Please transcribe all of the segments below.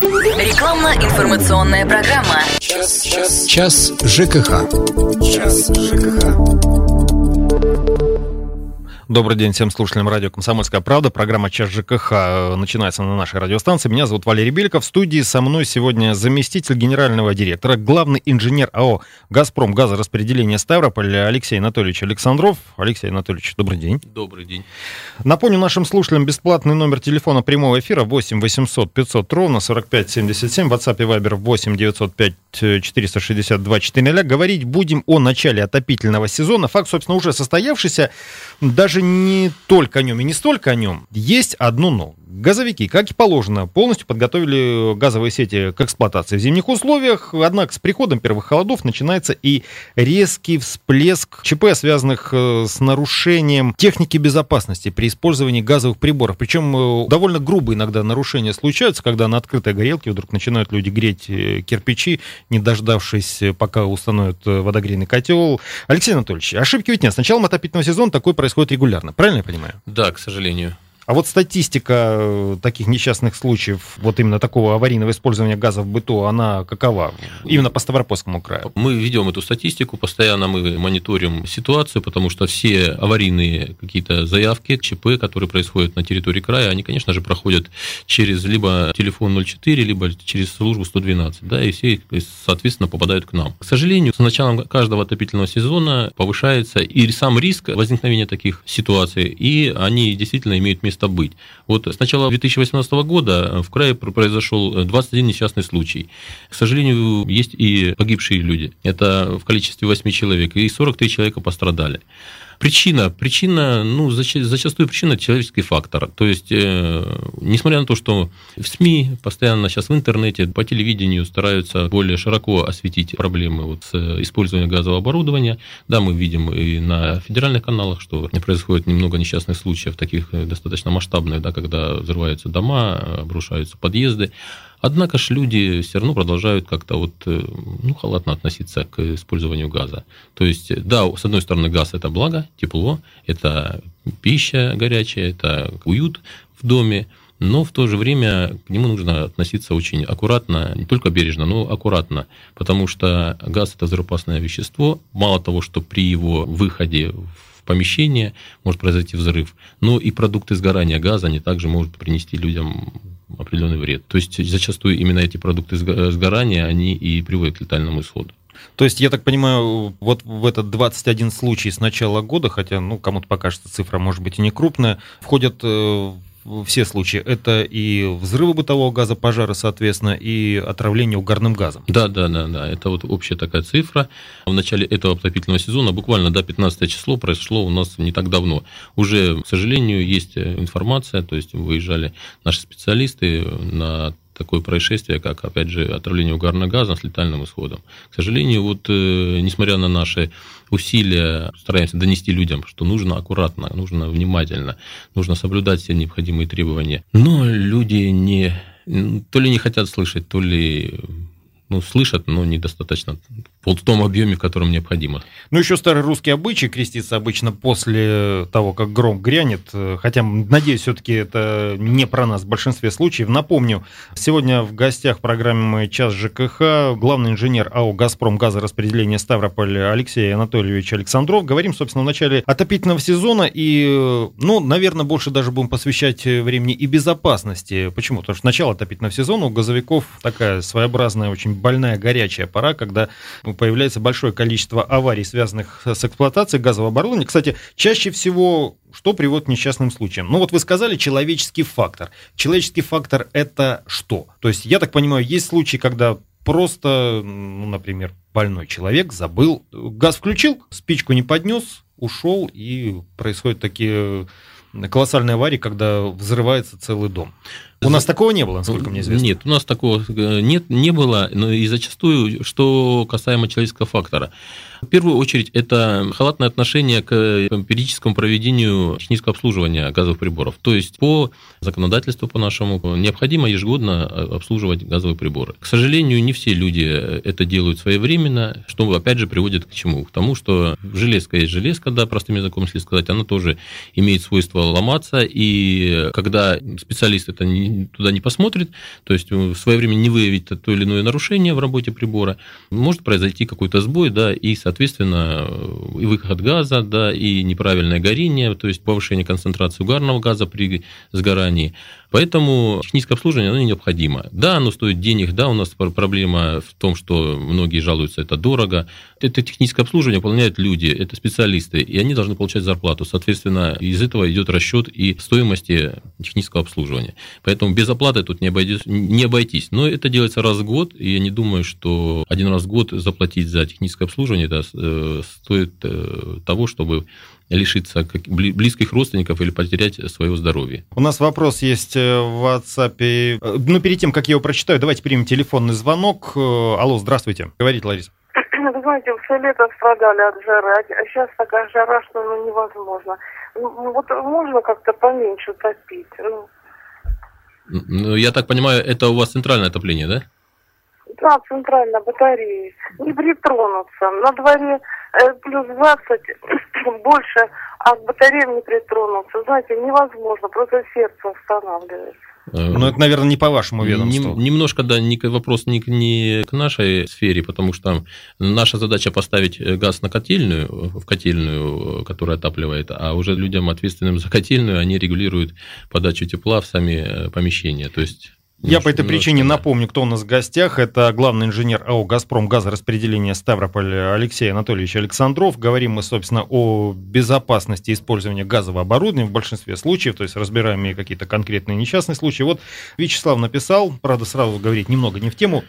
Рекламно-информационная программа. Час, час, час ЖКХ. Час ЖКХ. Добрый день всем слушателям радио «Комсомольская правда». Программа «Час ЖКХ» э, начинается на нашей радиостанции. Меня зовут Валерий Беликов. В студии со мной сегодня заместитель генерального директора, главный инженер АО «Газпром» газораспределения Ставрополь Алексей Анатольевич Александров. Алексей Анатольевич, добрый день. Добрый день. Напомню нашим слушателям бесплатный номер телефона прямого эфира 8 800 500 ровно 45 77. В WhatsApp и Viber 8 905 462 400. Говорить будем о начале отопительного сезона. Факт, собственно, уже состоявшийся. Даже не только о нем и не столько о нем. Есть одно но. Газовики, как и положено, полностью подготовили газовые сети к эксплуатации в зимних условиях. Однако с приходом первых холодов начинается и резкий всплеск ЧП, связанных э, с нарушением техники безопасности при использовании газовых приборов. Причем э, довольно грубые иногда нарушения случаются, когда на открытой горелке вдруг начинают люди греть э, кирпичи, не дождавшись, пока установят водогрейный котел. Алексей Анатольевич, ошибки ведь нет. С началом отопительного сезона такое происходит регулярно. Правильно я понимаю? Да, к сожалению. А вот статистика э, таких несчастных случаев, вот именно такого аварийного использования газа в быту, она какова? Именно по Ставропольскому краю. Мы ведем эту статистику, постоянно мы мониторим ситуацию, потому что все аварийные какие-то заявки, ЧП, которые происходят на территории края, они, конечно же, проходят через либо телефон 04, либо через службу 112, да, и все, соответственно, попадают к нам. К сожалению, с началом каждого отопительного сезона повышается и сам риск возникновения таких ситуаций, и они действительно имеют место место быть. Вот с начала 2018 года в крае произошел 21 несчастный случай. К сожалению, есть и погибшие люди. Это в количестве 8 человек, и 43 человека пострадали. Причина, причина, ну, зачастую причина человеческий фактор. То есть, э, несмотря на то, что в СМИ постоянно сейчас в интернете, по телевидению стараются более широко осветить проблемы вот с использованием газового оборудования, да, мы видим и на федеральных каналах, что происходит немного несчастных случаев, таких э, достаточно масштабных, да, когда взрываются дома, обрушаются подъезды. Однако ж люди все равно продолжают как-то вот, э, ну, халатно относиться к использованию газа. То есть, да, с одной стороны, газ – это благо, тепло, это пища горячая, это уют в доме, но в то же время к нему нужно относиться очень аккуратно, не только бережно, но аккуратно, потому что газ – это взрывоопасное вещество. Мало того, что при его выходе в помещение может произойти взрыв, но и продукты сгорания газа, они также могут принести людям определенный вред. То есть зачастую именно эти продукты сгорания, они и приводят к летальному исходу. То есть, я так понимаю, вот в этот 21 случай с начала года, хотя, ну, кому-то покажется цифра, может быть, и не крупная, входят э, все случаи. Это и взрывы бытового газа, пожары, соответственно, и отравление угарным газом. Да, да, да, да. Это вот общая такая цифра. В начале этого отопительного сезона, буквально до 15 число, произошло у нас не так давно. Уже, к сожалению, есть информация, то есть выезжали наши специалисты на такое происшествие, как, опять же, отравление угарным газом с летальным исходом. К сожалению, вот э, несмотря на наши усилия, стараемся донести людям, что нужно аккуратно, нужно внимательно, нужно соблюдать все необходимые требования. Но люди не то ли не хотят слышать, то ли ну, слышат, но недостаточно в том объеме, в котором необходимо. Ну, еще старый русский обычай креститься обычно после того, как гром грянет. Хотя, надеюсь, все-таки это не про нас в большинстве случаев. Напомню, сегодня в гостях программы «Час ЖКХ» главный инженер АО «Газпром» газораспределения Ставрополь Алексей Анатольевич Александров. Говорим, собственно, в начале отопительного сезона и, ну, наверное, больше даже будем посвящать времени и безопасности. Почему? Потому что начало отопительного сезона у газовиков такая своеобразная, очень больная горячая пора, когда появляется большое количество аварий, связанных с эксплуатацией газового оборудования. Кстати, чаще всего что приводит к несчастным случаям? Ну вот вы сказали человеческий фактор. Человеческий фактор это что? То есть, я так понимаю, есть случаи, когда просто, ну, например, больной человек забыл, газ включил, спичку не поднес, ушел, и происходят такие колоссальные аварии, когда взрывается целый дом. У нас такого не было, насколько мне известно. Нет, у нас такого э, нет, не было, но и зачастую, что касаемо человеческого фактора. В первую очередь, это халатное отношение к периодическому проведению технического обслуживания газовых приборов. То есть, по законодательству по нашему необходимо ежегодно обслуживать газовые приборы. К сожалению, не все люди это делают своевременно, что, опять же, приводит к чему? К тому, что железка есть железка, да, простым языком, если сказать, она тоже имеет свойство ломаться, и когда специалист это не, туда не посмотрит, то есть в свое время не выявить то или иное нарушение в работе прибора, может произойти какой-то сбой, да, и, соответственно, и выход газа, да, и неправильное горение, то есть повышение концентрации угарного газа при сгорании. Поэтому техническое обслуживание оно необходимо. Да, оно стоит денег, да, у нас проблема в том, что многие жалуются, это дорого. Это техническое обслуживание выполняют люди, это специалисты, и они должны получать зарплату. Соответственно, из этого идет расчет и стоимости технического обслуживания. Поэтому без оплаты тут не, обойдись, не обойтись. Но это делается раз в год, и я не думаю, что один раз в год заплатить за техническое обслуживание да, э, стоит э, того, чтобы лишиться близких родственников или потерять своего здоровья. У нас вопрос есть э, в WhatsApp. Э, ну, перед тем, как я его прочитаю, давайте примем телефонный звонок. Э, алло, здравствуйте. Говорите, Лариса. Вы знаете, все лето страдали от жары, а сейчас такая жара, что ну, невозможно. Ну, ну вот можно как-то поменьше топить? Ну. ну, я так понимаю, это у вас центральное отопление, да? Да, центральная батарея. Не притронуться. На дворе э, плюс 20, больше, а к батареям не притронуться. Знаете, невозможно, просто сердце останавливается. Э, ну, это, наверное, не по вашему ведомству. Нем, немножко, да, не, вопрос не, не к нашей сфере, потому что наша задача поставить газ на котельную, в котельную, которая отапливает, а уже людям, ответственным за котельную, они регулируют подачу тепла в сами э, помещения. То есть я по этой причине напомню, кто у нас в гостях. Это главный инженер АО «Газпром» газораспределения Ставрополь Алексей Анатольевич Александров. Говорим мы, собственно, о безопасности использования газового оборудования в большинстве случаев, то есть разбираем и какие-то конкретные несчастные случаи. Вот Вячеслав написал, правда, сразу говорить немного не в тему.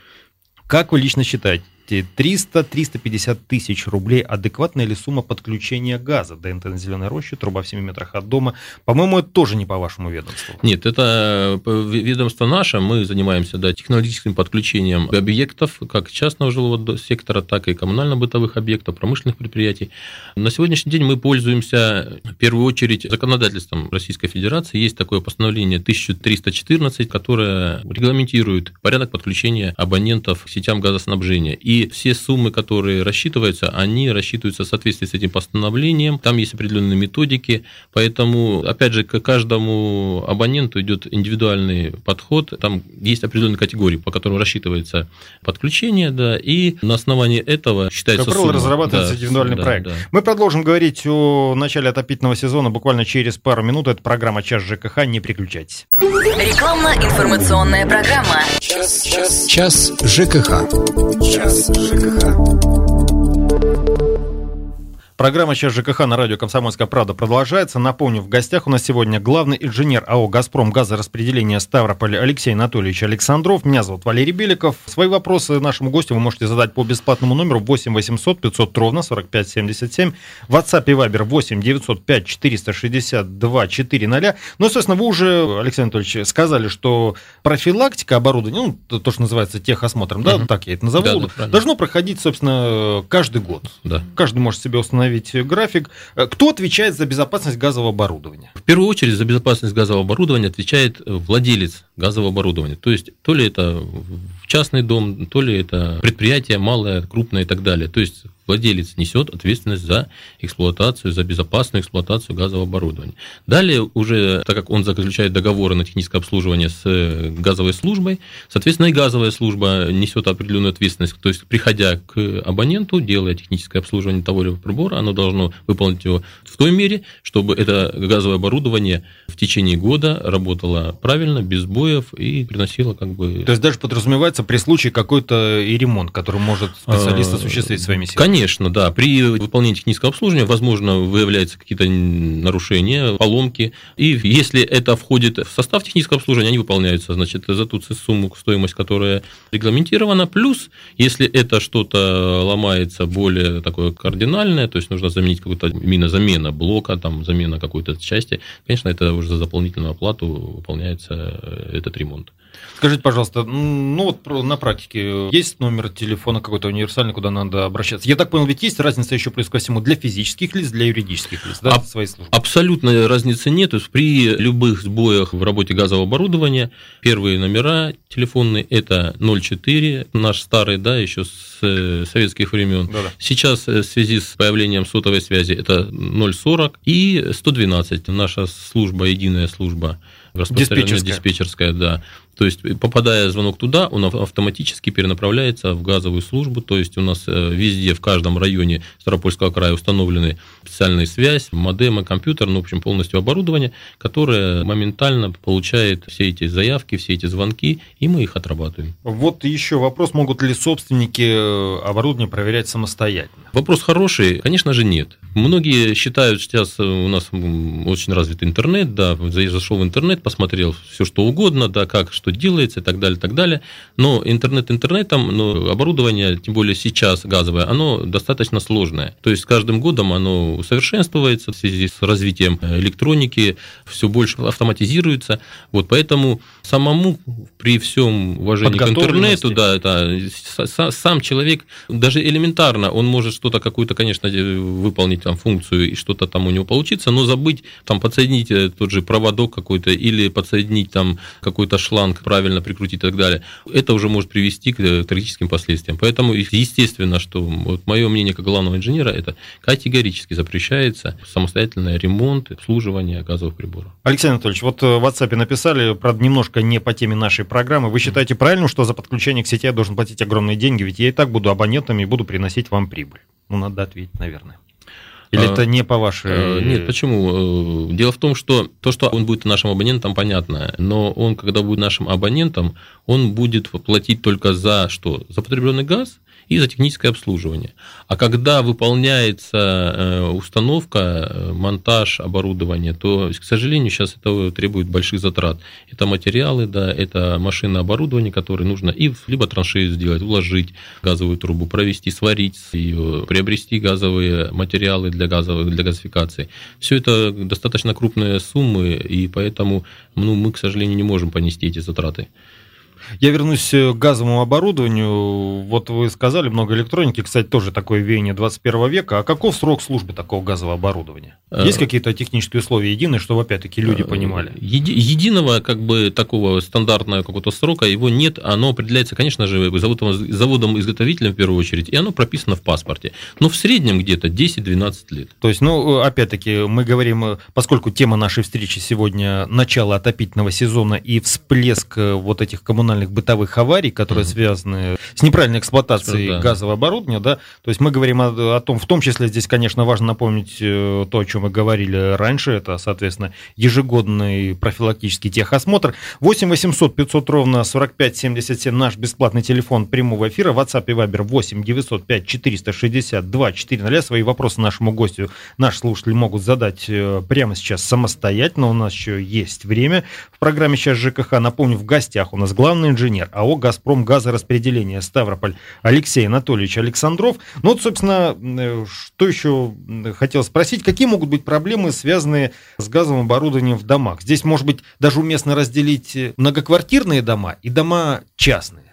Как вы лично считаете, 300-350 тысяч рублей адекватная ли сумма подключения газа до НТ на Зеленой роще, труба в 7 метрах от дома? По-моему, это тоже не по вашему ведомству. Нет, это э, ведомство наше, мы занимаемся да, технологическим подключением объектов, как частного жилого сектора, так и коммунально-бытовых объектов, промышленных предприятий. На сегодняшний день мы пользуемся в первую очередь законодательством Российской Федерации. Есть такое постановление 1314, которое регламентирует порядок подключения абонентов к сетям газоснабжения. И все суммы, которые рассчитываются, они рассчитываются в соответствии с этим постановлением. Там есть определенные методики, поэтому, опять же, к каждому абоненту идет индивидуальный подход. Там есть определенные категории, по которым рассчитывается подключение, да, и на основании этого считается как правило, разрабатывается да, индивидуальный да, проект. Да. Мы продолжим говорить о начале отопительного сезона буквально через пару минут. Это программа «Час ЖКХ». Не переключайтесь. Рекламно-информационная программа. Час, час, час ЖКХ. Час ЖКХ. Программа «Сейчас ЖКХ» на радио «Комсомольская правда» продолжается. Напомню, в гостях у нас сегодня главный инженер АО «Газпром» газораспределения Ставрополь Алексей Анатольевич Александров. Меня зовут Валерий Беликов. Свои вопросы нашему гостю вы можете задать по бесплатному номеру 8 800 500 ровно 45 77. В WhatsApp и Viber 8 905 462 400. Ну, собственно, вы уже, Алексей Анатольевич, сказали, что профилактика оборудования, ну, то, что называется техосмотром, да, угу. так я это назову, да, да, должно проходить, собственно, каждый год. Да. Каждый может себе установить установить график. Э, кто отвечает за безопасность газового оборудования? В первую очередь за безопасность газового оборудования отвечает владелец газового оборудования. То есть то ли это частный дом, то ли это предприятие малое, крупное и так далее. То есть владелец несет ответственность за эксплуатацию, за безопасную эксплуатацию газового оборудования. Далее уже, так как он заключает договоры на техническое обслуживание с э, газовой службой, соответственно, и газовая служба несет определенную ответственность. То есть, приходя к абоненту, делая техническое обслуживание того или иного прибора, оно должно выполнить его в той мере, чтобы это газовое оборудование в течение года работало правильно, без сбоев и приносило как бы... То есть, даже подразумевается при случае какой-то и ремонт, который может специалист а, осуществить своими силами? Конечно, да. При выполнении технического обслуживания, возможно, выявляются какие-то нарушения, поломки. И если это входит в состав технического обслуживания, они выполняются, значит, за ту сумму, стоимость, которая регламентирована. Плюс, если это что-то ломается более такое кардинальное, то есть нужно заменить какую-то именно замена блока, там, замена какой-то части, конечно, это уже за дополнительную оплату выполняется этот ремонт. Скажите, пожалуйста, ну вот на практике есть номер телефона какой-то универсальный, куда надо обращаться? Я так понял, ведь есть разница еще плюс ко всему для физических лиц, для юридических лиц, да, Аб- своей службы? Абсолютно разницы нет. То есть При любых сбоях в работе газового оборудования первые номера телефонные – это 04, наш старый, да, еще с э, советских времен. Да-да. Сейчас э, в связи с появлением сотовой связи это 040 и 112. Наша служба, единая служба распространенная Диспетчерская. диспетчерская, да. То есть, попадая звонок туда, он ав- автоматически перенаправляется в газовую службу. То есть, у нас э, везде, в каждом районе Ставропольского края установлены специальная связь, модемы, компьютер, ну, в общем, полностью оборудование, которое моментально получает все эти заявки, все эти звонки, и мы их отрабатываем. Вот еще вопрос, могут ли собственники э, оборудования проверять самостоятельно? Вопрос хороший, конечно же, нет. Многие считают, что сейчас у нас очень развит интернет, да, зашел в интернет, посмотрел все что угодно, да, как что делается и так далее, так далее. Но интернет интернетом, но оборудование, тем более сейчас газовое, оно достаточно сложное. То есть с каждым годом оно усовершенствуется в связи с развитием электроники, все больше автоматизируется. Вот поэтому самому при всем уважении к интернету, да, это сам человек, даже элементарно, он может что-то какую-то, конечно, э, выполнить там функцию и что-то там у него получится, но забыть там подсоединить э, тот же проводок какой-то или подсоединить там какой-то шланг, правильно прикрутить и так далее, это уже может привести к э, трагическим последствиям. Поэтому естественно, что вот мое мнение как главного инженера, это категорически запрещается самостоятельный ремонт, обслуживание газовых приборов. Алексей Анатольевич, вот э, в WhatsApp написали, правда, немножко не по теме нашей программы. Вы считаете правильным, что за подключение к сети я должен платить огромные деньги? Ведь я и так буду абонентом и буду приносить вам прибыль. Ну, надо ответить, наверное. Или А, это не по вашей... Э, Нет, почему? Э, Дело в том, что то, что он будет нашим абонентом, понятно. Но он, когда будет нашим абонентом, он будет платить только за что? За потребленный газ и за техническое обслуживание. А когда выполняется э, установка, э, монтаж оборудования, то, к сожалению, сейчас это требует больших затрат. Это материалы, да, это машинное оборудование, которое нужно и либо траншею сделать, вложить газовую трубу, провести, сварить ее, приобрести газовые материалы для газовых, для газификации. Все это достаточно крупные суммы, и поэтому ну, мы, к сожалению, не можем понести эти затраты. Я вернусь э, к газовому оборудованию. Вот вы сказали, много электроники, кстати, тоже такое веяние 21 века. А каков срок службы такого газового оборудования? Э, Есть какие-то технические условия единые, чтобы, опять-таки, люди понимали? Еди- единого как бы такого стандартного какого-то срока его нет, оно определяется, конечно же, заводом, заводом-изготовителем в первую очередь, и оно прописано в паспорте. Но в среднем где-то 10-12 лет. То есть, ну, опять-таки, мы говорим, э, поскольку тема нашей встречи сегодня начало отопительного сезона и всплеск э, вот этих коммунальных бытовых аварий, которые Мгм. связаны с неправильной эксплуатацией Да. газового оборудования, да, то есть мы говорим о, о том, в том числе здесь, конечно, важно напомнить э, то, о чем мы говорили раньше, это, соответственно, ежегодный профилактический техосмотр. 8 800 500 ровно 45 77 наш бесплатный телефон прямого эфира, WhatsApp и Viber 8 905 462 400. Свои вопросы нашему гостю наши слушатели могут задать э, прямо сейчас самостоятельно. У нас еще есть время. В программе сейчас ЖКХ, напомню, в гостях у нас главный инженер АО «Газпром» газораспределение Ставрополь Алексей Анатольевич Александров. Ну вот, собственно, э, что еще хотел спросить, какие могут быть проблемы, связанные с газовым оборудованием в домах? Здесь, может быть, даже уместно разделить э, многоквартирные дома и дома частные.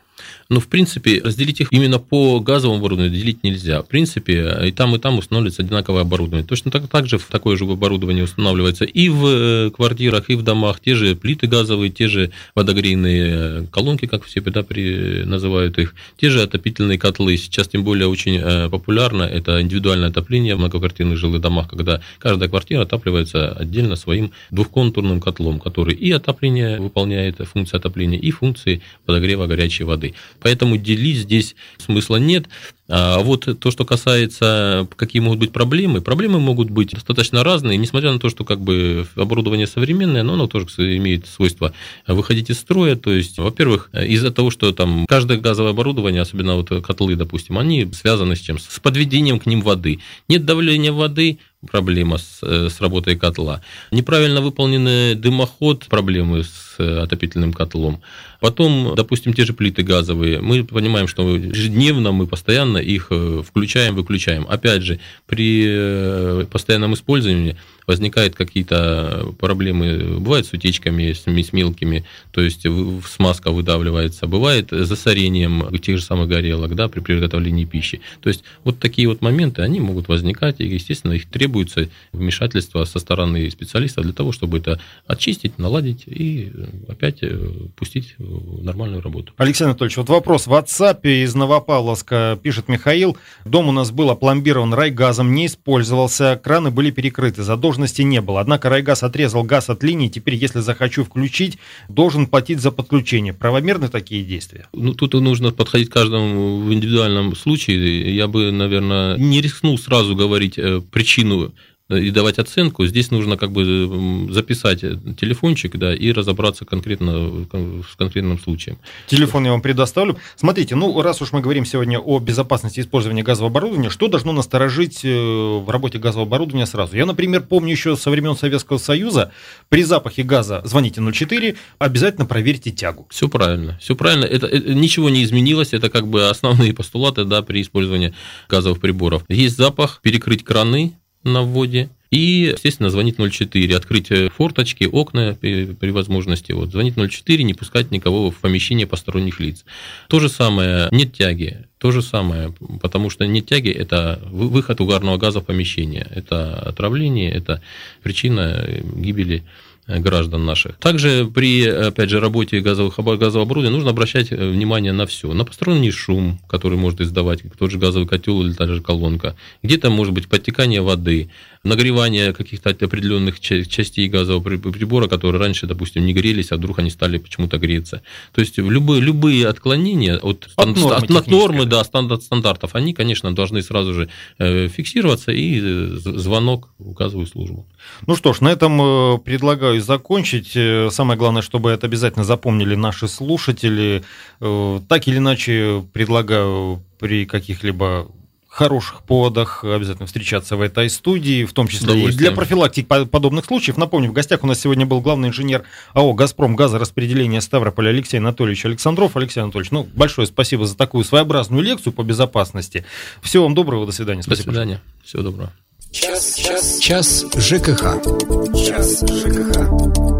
Но, в принципе, разделить их именно по газовому оборудованию делить нельзя. В принципе, и там, и там устанавливается одинаковое оборудование. Точно так, так же такое же оборудование устанавливается и в э, квартирах, и в домах. Те же плиты газовые, те же водогрейные э, колонки, как все да, при, называют их, те же отопительные котлы. Сейчас, тем более, очень э, популярно это индивидуальное отопление в многоквартирных жилых домах, когда каждая квартира отапливается отдельно своим двухконтурным котлом, который и отопление выполняет, функции отопления, и функции подогрева горячей воды. Поэтому делить здесь смысла нет. А вот то, что касается, какие могут быть проблемы, проблемы могут быть достаточно разные, несмотря на то, что как бы оборудование современное, но оно тоже имеет свойство выходить из строя. То есть, во-первых, из-за того, что там каждое газовое оборудование, особенно вот котлы, допустим, они связаны с чем? С подведением к ним воды. Нет давления воды, проблема с, с работой котла. Неправильно выполненный дымоход, проблемы с отопительным котлом. Потом, допустим, те же плиты газовые. Мы понимаем, что ежедневно мы постоянно их включаем, выключаем. Опять же, при постоянном использовании возникают какие-то проблемы, бывает с утечками, с, с мелкими, то есть смазка выдавливается, бывает засорением тех же самых горелок, да, при приготовлении пищи. То есть вот такие вот моменты, они могут возникать, и, естественно, их требуется вмешательство со стороны специалистов для того, чтобы это очистить, наладить и опять э, пустить в нормальную работу. Алексей Анатольевич, вот вопрос в WhatsApp из Новопавловска пишет Михаил. Дом у нас был опломбирован райгазом, не использовался, краны были перекрыты, задолженности не было. Однако райгаз отрезал газ от линии, теперь, если захочу включить, должен платить за подключение. Правомерны такие действия? Ну, тут нужно подходить каждому в индивидуальном случае. Я бы, наверное, не рискнул сразу говорить э, причину и давать оценку, здесь нужно как бы записать телефончик, да, и разобраться конкретно с конкретным случаем. Телефон я вам предоставлю. Смотрите, ну, раз уж мы говорим сегодня о безопасности использования газового оборудования, что должно насторожить э, в работе газового оборудования сразу? Я, например, помню еще со времен Советского Союза, при запахе газа звоните 04, обязательно проверьте тягу. Все правильно, все правильно. Это, это ничего не изменилось, это как бы основные постулаты, да, при использовании газовых приборов. Есть запах, перекрыть краны, на вводе. И, естественно, звонить 04, открыть форточки, окна при, возможности. Вот, звонить 04, не пускать никого в помещение посторонних лиц. То же самое, нет тяги. То же самое, потому что нет тяги – это выход угарного газа в помещение. Это отравление, это причина гибели Э, граждан наших. Также при, опять же, работе газовых, газового оборудования нужно обращать э, внимание на все. На посторонний шум, который может издавать тот же газовый котел или та же колонка. Где-то может быть подтекание воды, нагревание каких-то определенных частей газового прибора, которые раньше, допустим, не грелись, а вдруг они стали почему-то греться. То есть любые, любые отклонения от, от нормы, от, от нормы да, стандарт, стандартов, они, конечно, должны сразу же э, фиксироваться и звонок в газовую службу. Ну что ж, на этом предлагаю и закончить. Э, самое главное, чтобы это обязательно запомнили наши слушатели. Э, так или иначе, предлагаю при каких-либо хороших поводах обязательно встречаться в этой студии, в том числе и для профилактики подобных случаев. Напомню, в гостях у нас сегодня был главный инженер АО «Газпром» газораспределения Ставрополя Алексей Анатольевич Александров. Алексей Анатольевич, ну, большое спасибо за такую своеобразную лекцию по безопасности. Всего вам доброго, до свидания. Спасибо. До свидания. Всего доброго. Час, час, час ЖКХ. Час ЖКХ.